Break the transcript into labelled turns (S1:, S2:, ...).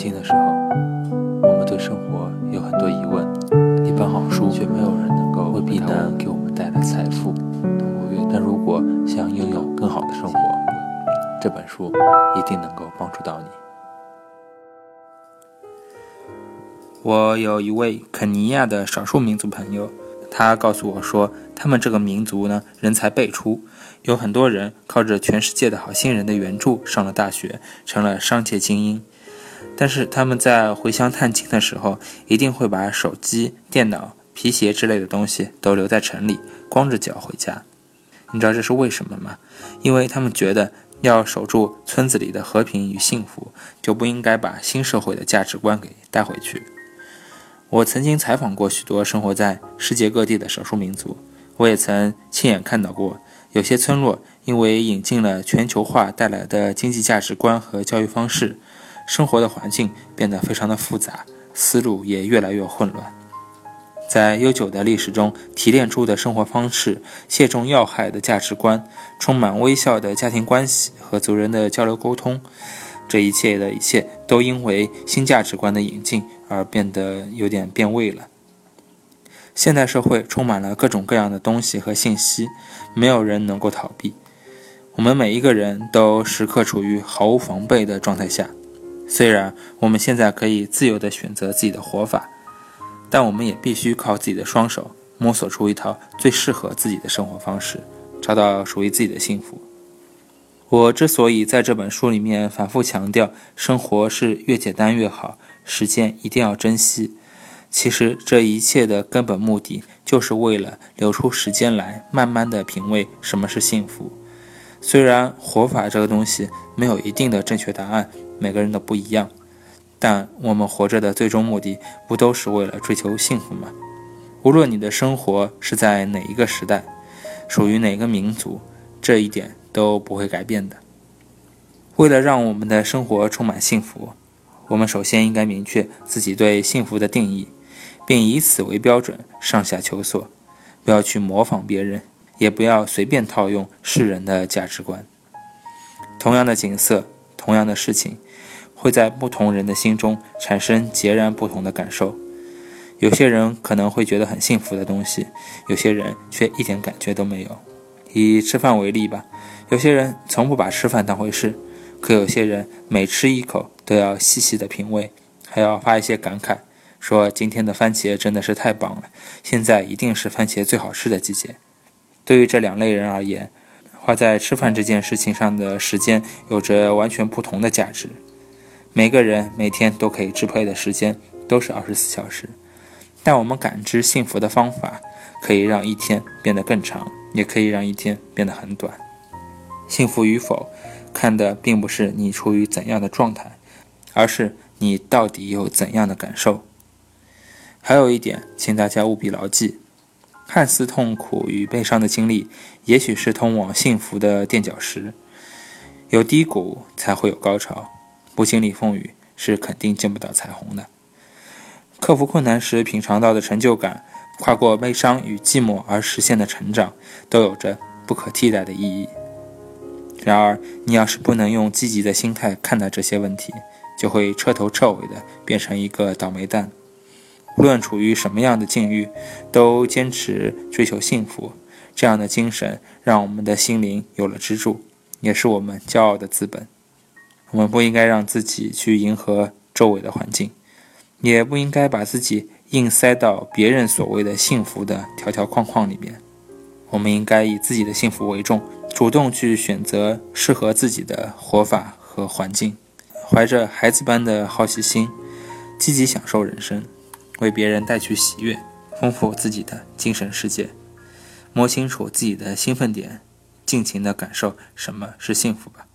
S1: 轻的时候，我们对生活有很多疑问，一本好书却没有人能够为避难给我们带来财富。但如果想拥有更好的生活，这本书一定能够帮助到你。
S2: 我有一位肯尼亚的少数民族朋友，他告诉我说，他们这个民族呢，人才辈出，有很多人靠着全世界的好心人的援助上了大学，成了商界精英。但是他们在回乡探亲的时候，一定会把手机、电脑、皮鞋之类的东西都留在城里，光着脚回家。你知道这是为什么吗？因为他们觉得要守住村子里的和平与幸福，就不应该把新社会的价值观给带回去。我曾经采访过许多生活在世界各地的少数民族，我也曾亲眼看到过有些村落因为引进了全球化带来的经济价值观和教育方式，生活的环境变得非常的复杂，思路也越来越混乱。在悠久的历史中提炼出的生活方式、切中要害的价值观、充满微笑的家庭关系和族人的交流沟通，这一切的一切都因为新价值观的引进而变得有点变味了。现代社会充满了各种各样的东西和信息，没有人能够逃避。我们每一个人都时刻处于毫无防备的状态下。虽然我们现在可以自由地选择自己的活法。但我们也必须靠自己的双手摸索出一套最适合自己的生活方式，找到属于自己的幸福。我之所以在这本书里面反复强调生活是越简单越好，时间一定要珍惜，其实这一切的根本目的就是为了留出时间来，慢慢的品味什么是幸福。虽然活法这个东西没有一定的正确答案，每个人都不一样。但我们活着的最终目的，不都是为了追求幸福吗？无论你的生活是在哪一个时代，属于哪个民族，这一点都不会改变的。为了让我们的生活充满幸福，我们首先应该明确自己对幸福的定义，并以此为标准上下求索。不要去模仿别人，也不要随便套用世人的价值观。同样的景色，同样的事情。会在不同人的心中产生截然不同的感受。有些人可能会觉得很幸福的东西，有些人却一点感觉都没有。以吃饭为例吧，有些人从不把吃饭当回事，可有些人每吃一口都要细细的品味，还要发一些感慨，说今天的番茄真的是太棒了，现在一定是番茄最好吃的季节。对于这两类人而言，花在吃饭这件事情上的时间有着完全不同的价值。每个人每天都可以支配的时间都是二十四小时，但我们感知幸福的方法可以让一天变得更长，也可以让一天变得很短。幸福与否，看的并不是你处于怎样的状态，而是你到底有怎样的感受。还有一点，请大家务必牢记：看似痛苦与悲伤的经历，也许是通往幸福的垫脚石。有低谷，才会有高潮。不经历风雨，是肯定见不到彩虹的。克服困难时品尝到的成就感，跨过悲伤与寂寞而实现的成长，都有着不可替代的意义。然而，你要是不能用积极的心态看待这些问题，就会彻头彻尾的变成一个倒霉蛋。无论处于什么样的境遇，都坚持追求幸福，这样的精神让我们的心灵有了支柱，也是我们骄傲的资本。我们不应该让自己去迎合周围的环境，也不应该把自己硬塞到别人所谓的幸福的条条框框里面。我们应该以自己的幸福为重，主动去选择适合自己的活法和环境，怀着孩子般的好奇心，积极享受人生，为别人带去喜悦，丰富自己的精神世界，摸清楚自己的兴奋点，尽情的感受什么是幸福吧。